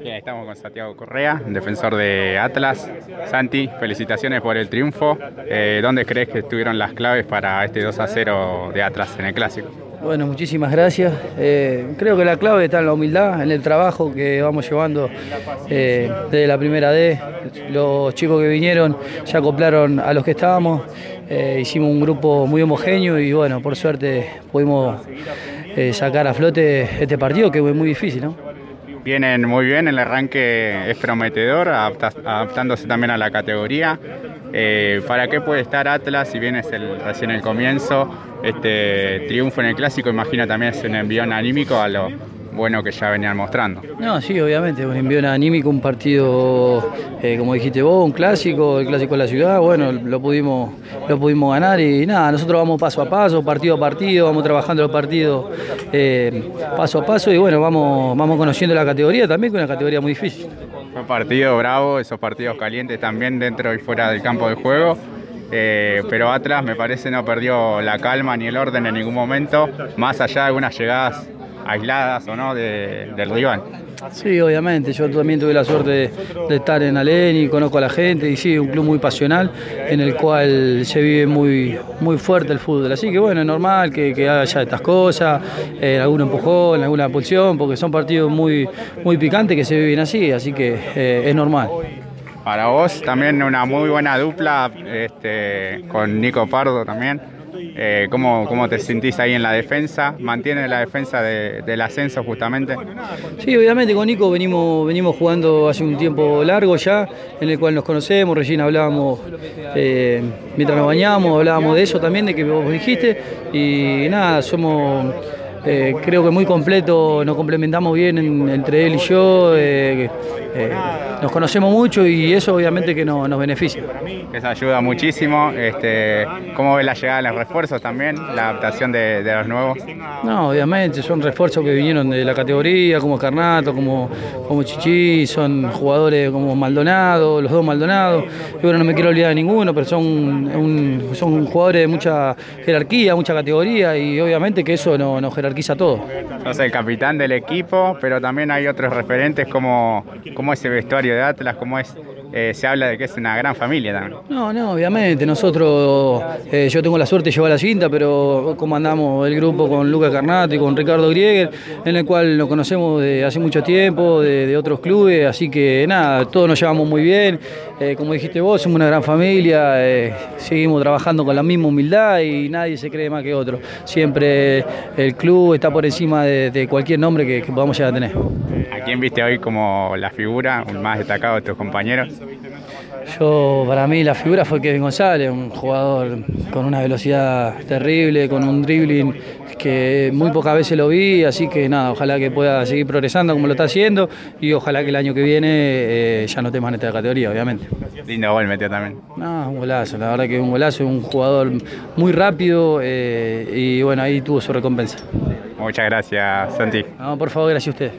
Bien, estamos con Santiago Correa, defensor de Atlas. Santi, felicitaciones por el triunfo. Eh, ¿Dónde crees que estuvieron las claves para este 2 a 0 de Atlas en el Clásico? Bueno, muchísimas gracias. Eh, creo que la clave está en la humildad, en el trabajo que vamos llevando eh, desde la primera D. Los chicos que vinieron se acoplaron a los que estábamos. Hicimos un grupo muy homogéneo y bueno, por suerte pudimos sacar a flote este partido que es muy difícil, ¿no? Vienen muy bien, el arranque es prometedor, adaptándose también a la categoría. Eh, ¿Para qué puede estar Atlas si bien es el, el comienzo? Este triunfo en el clásico, imagino también es un envión anímico a lo bueno que ya venían mostrando. No, sí, obviamente, un envío anímico, un partido, eh, como dijiste vos, un clásico, el clásico de la ciudad, bueno, lo pudimos, lo pudimos ganar y nada, nosotros vamos paso a paso, partido a partido, vamos trabajando los partidos eh, paso a paso y bueno, vamos, vamos conociendo la categoría también, que es una categoría muy difícil. Fue partido bravo, esos partidos calientes también dentro y fuera del campo de juego. Eh, pero Atlas me parece no perdió la calma ni el orden en ningún momento, más allá de algunas llegadas aisladas o no de- del rival. Sí, obviamente. Yo también tuve la suerte de, de estar en Aleni, conozco a la gente y sí, un club muy pasional en el cual se vive muy, muy fuerte el fútbol. Así que bueno, es normal que, que haya estas cosas, eh, algún empujón, alguna expulsión, porque son partidos muy, muy picantes que se viven así, así que eh, es normal. Para vos también una muy buena dupla este, con Nico Pardo también. Eh, ¿cómo, ¿Cómo te sentís ahí en la defensa? ¿Mantiene la defensa de- del ascenso justamente? Sí, obviamente con Nico venimos, venimos jugando hace un tiempo largo ya, en el cual nos conocemos, recién hablábamos, eh, mientras nos bañábamos, hablábamos de eso también, de que vos dijiste, y nada, somos, eh, creo que muy completo, nos complementamos bien en- entre él y yo, eh, eh, nos conocemos mucho y eso obviamente que no- nos beneficia. Eso ayuda muchísimo. Este, ¿Cómo ves la llegada de los refuerzos también? La adaptación de, de los nuevos. No, obviamente, son refuerzos que vinieron de la categoría, como Carnato, como, como Chichi, son jugadores como Maldonado, los dos Maldonado. Y bueno, no me quiero olvidar de ninguno, pero son, un- son jugadores de mucha jerarquía, mucha categoría y obviamente que eso nos no jerarquiza todo. Sos el capitán del equipo, pero también hay otros referentes como, como ese vestuario de Atlas, como es, eh, se habla de que es una gran familia también. No, no, obviamente. Nosotros, eh, yo tengo la suerte de llevar la cinta, pero comandamos el grupo con Luca Carnato y con Ricardo Grieger, en el cual nos conocemos de hace mucho tiempo, de, de otros clubes, así que nada, todos nos llevamos muy bien. Eh, como dijiste vos, somos una gran familia, seguimos trabajando con la misma humildad y nadie se cree más que otro. Siempre el club está por encima de, cualquier nombre que, podamos llegar a tener. ¿A quién viste hoy como la figura, más destacado de tus compañeros? Yo, para mí, la figura fue Kevin González, un jugador con una velocidad terrible, con un dribbling que muy pocas veces lo vi, así que nada, ojalá que pueda seguir progresando como lo está haciendo y ojalá que el año que viene eh, ya no temas en esta categoría, obviamente. Lindo gol metió también. No, un golazo, la verdad que un golazo, un jugador muy rápido eh, y bueno, ahí tuvo su recompensa. Muchas gracias, Santi. No, por favor, gracias a usted.